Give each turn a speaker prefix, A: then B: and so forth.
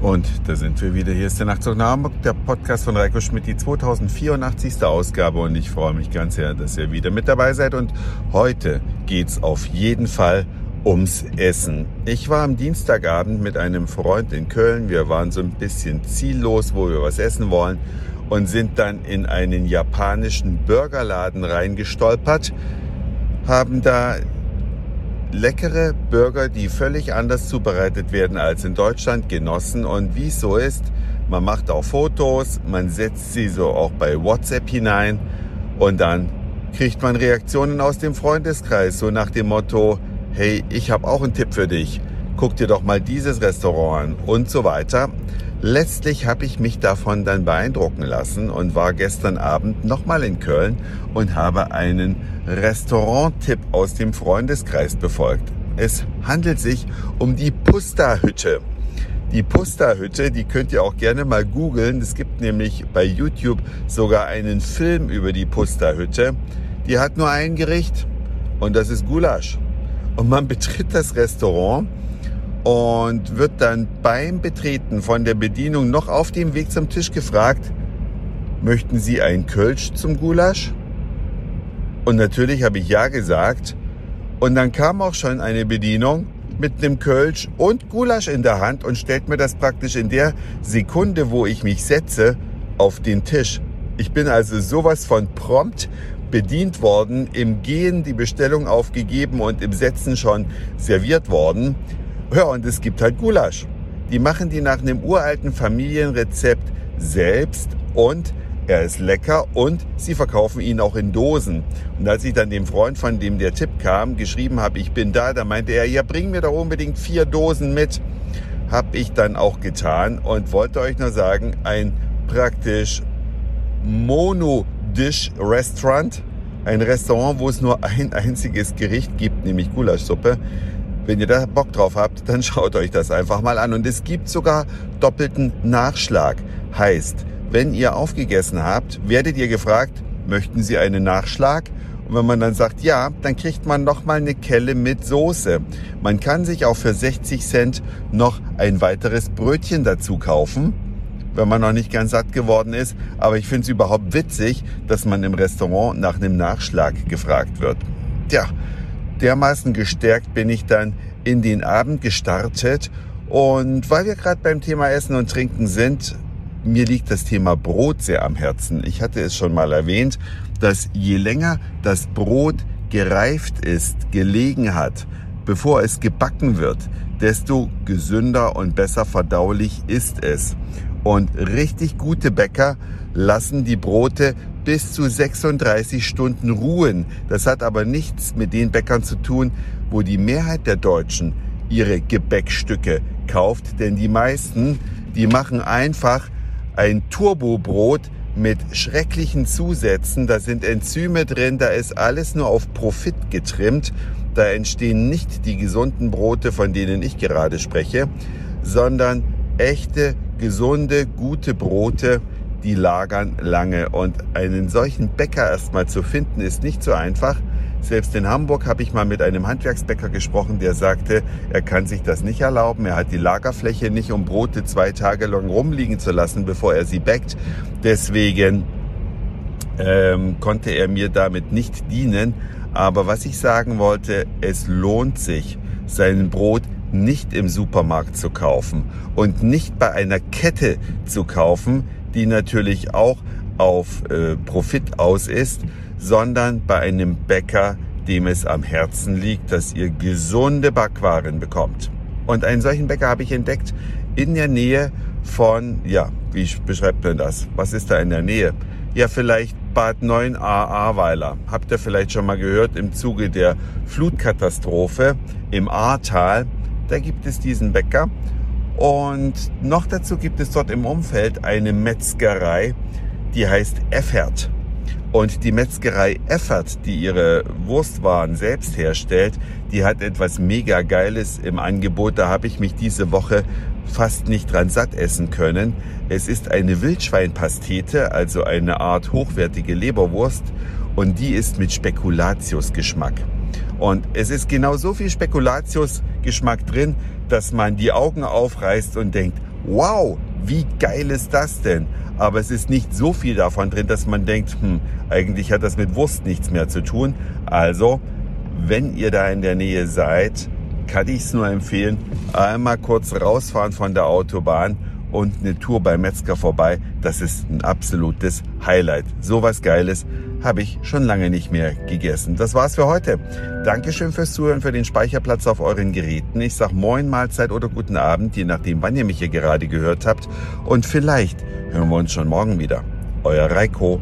A: Und da sind wir wieder. Hier ist der Nachtzug nach Hamburg, der Podcast von Reiko Schmidt, die 2084. Ausgabe. Und ich freue mich ganz sehr, dass ihr wieder mit dabei seid. Und heute geht's auf jeden Fall ums Essen. Ich war am Dienstagabend mit einem Freund in Köln. Wir waren so ein bisschen ziellos, wo wir was essen wollen und sind dann in einen japanischen Burgerladen reingestolpert, haben da leckere Burger, die völlig anders zubereitet werden als in Deutschland, genossen. Und wie es so ist, man macht auch Fotos, man setzt sie so auch bei WhatsApp hinein und dann kriegt man Reaktionen aus dem Freundeskreis, so nach dem Motto, hey, ich habe auch einen Tipp für dich, guck dir doch mal dieses Restaurant an und so weiter. Letztlich habe ich mich davon dann beeindrucken lassen und war gestern Abend nochmal in Köln und habe einen Restaurant-Tipp aus dem Freundeskreis befolgt. Es handelt sich um die Pusta-Hütte. Die Pusta-Hütte, die könnt ihr auch gerne mal googeln. Es gibt nämlich bei YouTube sogar einen Film über die Pusta-Hütte. Die hat nur ein Gericht und das ist Gulasch. Und man betritt das Restaurant und wird dann beim Betreten von der Bedienung noch auf dem Weg zum Tisch gefragt, möchten Sie ein Kölsch zum Gulasch? Und natürlich habe ich ja gesagt. Und dann kam auch schon eine Bedienung mit einem Kölsch und Gulasch in der Hand und stellt mir das praktisch in der Sekunde, wo ich mich setze, auf den Tisch. Ich bin also sowas von prompt bedient worden, im Gehen die Bestellung aufgegeben und im Setzen schon serviert worden. Ja, und es gibt halt Gulasch. Die machen die nach einem uralten Familienrezept selbst und er ist lecker und sie verkaufen ihn auch in Dosen. Und als ich dann dem Freund, von dem der Tipp kam, geschrieben habe, ich bin da, da meinte er, ja, bring mir doch unbedingt vier Dosen mit. Hab ich dann auch getan und wollte euch nur sagen, ein praktisch Mono-Dish-Restaurant, ein Restaurant, wo es nur ein einziges Gericht gibt, nämlich Gulaschsuppe. Wenn ihr da Bock drauf habt, dann schaut euch das einfach mal an. Und es gibt sogar doppelten Nachschlag. Heißt, wenn ihr aufgegessen habt, werdet ihr gefragt, möchten Sie einen Nachschlag? Und wenn man dann sagt ja, dann kriegt man noch mal eine Kelle mit Soße. Man kann sich auch für 60 Cent noch ein weiteres Brötchen dazu kaufen, wenn man noch nicht ganz satt geworden ist. Aber ich finde es überhaupt witzig, dass man im Restaurant nach einem Nachschlag gefragt wird. Tja, dermaßen gestärkt bin ich dann in den Abend gestartet. Und weil wir gerade beim Thema Essen und Trinken sind, mir liegt das Thema Brot sehr am Herzen. Ich hatte es schon mal erwähnt, dass je länger das Brot gereift ist, gelegen hat, bevor es gebacken wird, desto gesünder und besser verdaulich ist es. Und richtig gute Bäcker lassen die Brote bis zu 36 Stunden ruhen. Das hat aber nichts mit den Bäckern zu tun, wo die Mehrheit der Deutschen ihre Gebäckstücke kauft. Denn die meisten, die machen einfach ein Turbobrot mit schrecklichen Zusätzen. Da sind Enzyme drin, da ist alles nur auf Profit getrimmt. Da entstehen nicht die gesunden Brote, von denen ich gerade spreche, sondern echte, gesunde, gute Brote, die lagern lange. Und einen solchen Bäcker erstmal zu finden, ist nicht so einfach. Selbst in Hamburg habe ich mal mit einem Handwerksbäcker gesprochen, der sagte, er kann sich das nicht erlauben. Er hat die Lagerfläche nicht, um Brote zwei Tage lang rumliegen zu lassen, bevor er sie bäckt. Deswegen ähm, konnte er mir damit nicht dienen. Aber was ich sagen wollte, es lohnt sich, sein Brot nicht im Supermarkt zu kaufen und nicht bei einer Kette zu kaufen, die natürlich auch auf äh, Profit aus ist, sondern bei einem Bäcker, dem es am Herzen liegt, dass ihr gesunde Backwaren bekommt. Und einen solchen Bäcker habe ich entdeckt in der Nähe von, ja, wie beschreibt man das? Was ist da in der Nähe? Ja, vielleicht Bad 9a Ahrweiler. Habt ihr vielleicht schon mal gehört im Zuge der Flutkatastrophe im Ahrtal? Da gibt es diesen Bäcker. Und noch dazu gibt es dort im Umfeld eine Metzgerei, die heißt Effert. Und die Metzgerei Effert, die ihre Wurstwaren selbst herstellt, die hat etwas mega Geiles im Angebot. Da habe ich mich diese Woche fast nicht dran satt essen können. Es ist eine Wildschweinpastete, also eine Art hochwertige Leberwurst. Und die ist mit Spekulatiusgeschmack. Und es ist genau so viel Spekulatiusgeschmack drin, dass man die Augen aufreißt und denkt, wow, wie geil ist das denn? Aber es ist nicht so viel davon drin, dass man denkt, hm, eigentlich hat das mit Wurst nichts mehr zu tun. Also, wenn ihr da in der Nähe seid, kann ich es nur empfehlen, einmal kurz rausfahren von der Autobahn und eine Tour bei Metzger vorbei. Das ist ein absolutes Highlight. So was Geiles habe ich schon lange nicht mehr gegessen. Das war's für heute. Dankeschön fürs Zuhören, für den Speicherplatz auf euren Geräten. Ich sag Moin, Mahlzeit oder guten Abend, je nachdem, wann ihr mich hier gerade gehört habt. Und vielleicht hören wir uns schon morgen wieder. Euer Reiko.